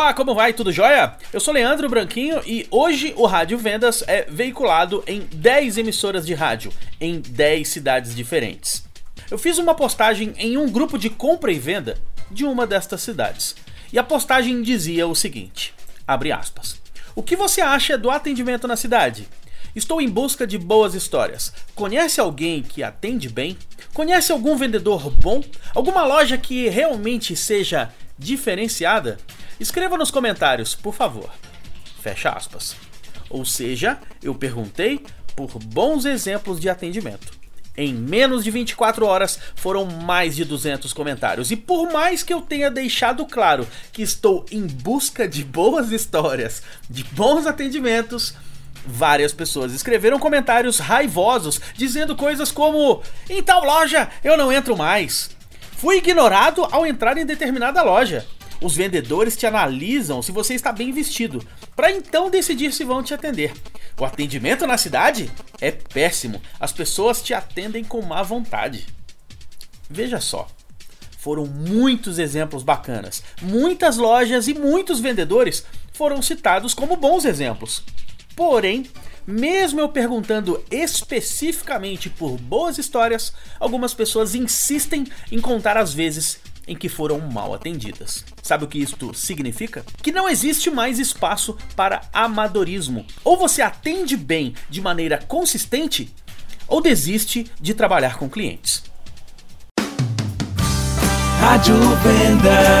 Olá, como vai? Tudo jóia? Eu sou Leandro Branquinho e hoje o Rádio Vendas é veiculado em 10 emissoras de rádio, em 10 cidades diferentes. Eu fiz uma postagem em um grupo de compra e venda de uma destas cidades. E a postagem dizia o seguinte: abre aspas. O que você acha do atendimento na cidade? Estou em busca de boas histórias. Conhece alguém que atende bem? Conhece algum vendedor bom? Alguma loja que realmente seja diferenciada? Escreva nos comentários, por favor. Fecha aspas. Ou seja, eu perguntei por bons exemplos de atendimento. Em menos de 24 horas foram mais de 200 comentários. E por mais que eu tenha deixado claro que estou em busca de boas histórias, de bons atendimentos, várias pessoas escreveram comentários raivosos dizendo coisas como: Em tal loja eu não entro mais. Fui ignorado ao entrar em determinada loja. Os vendedores te analisam se você está bem vestido, para então decidir se vão te atender. O atendimento na cidade é péssimo, as pessoas te atendem com má vontade. Veja só, foram muitos exemplos bacanas. Muitas lojas e muitos vendedores foram citados como bons exemplos. Porém, mesmo eu perguntando especificamente por boas histórias, algumas pessoas insistem em contar as vezes em que foram mal atendidas. Sabe o que isto significa? Que não existe mais espaço para amadorismo. Ou você atende bem de maneira consistente, ou desiste de trabalhar com clientes. Rádio Vendas.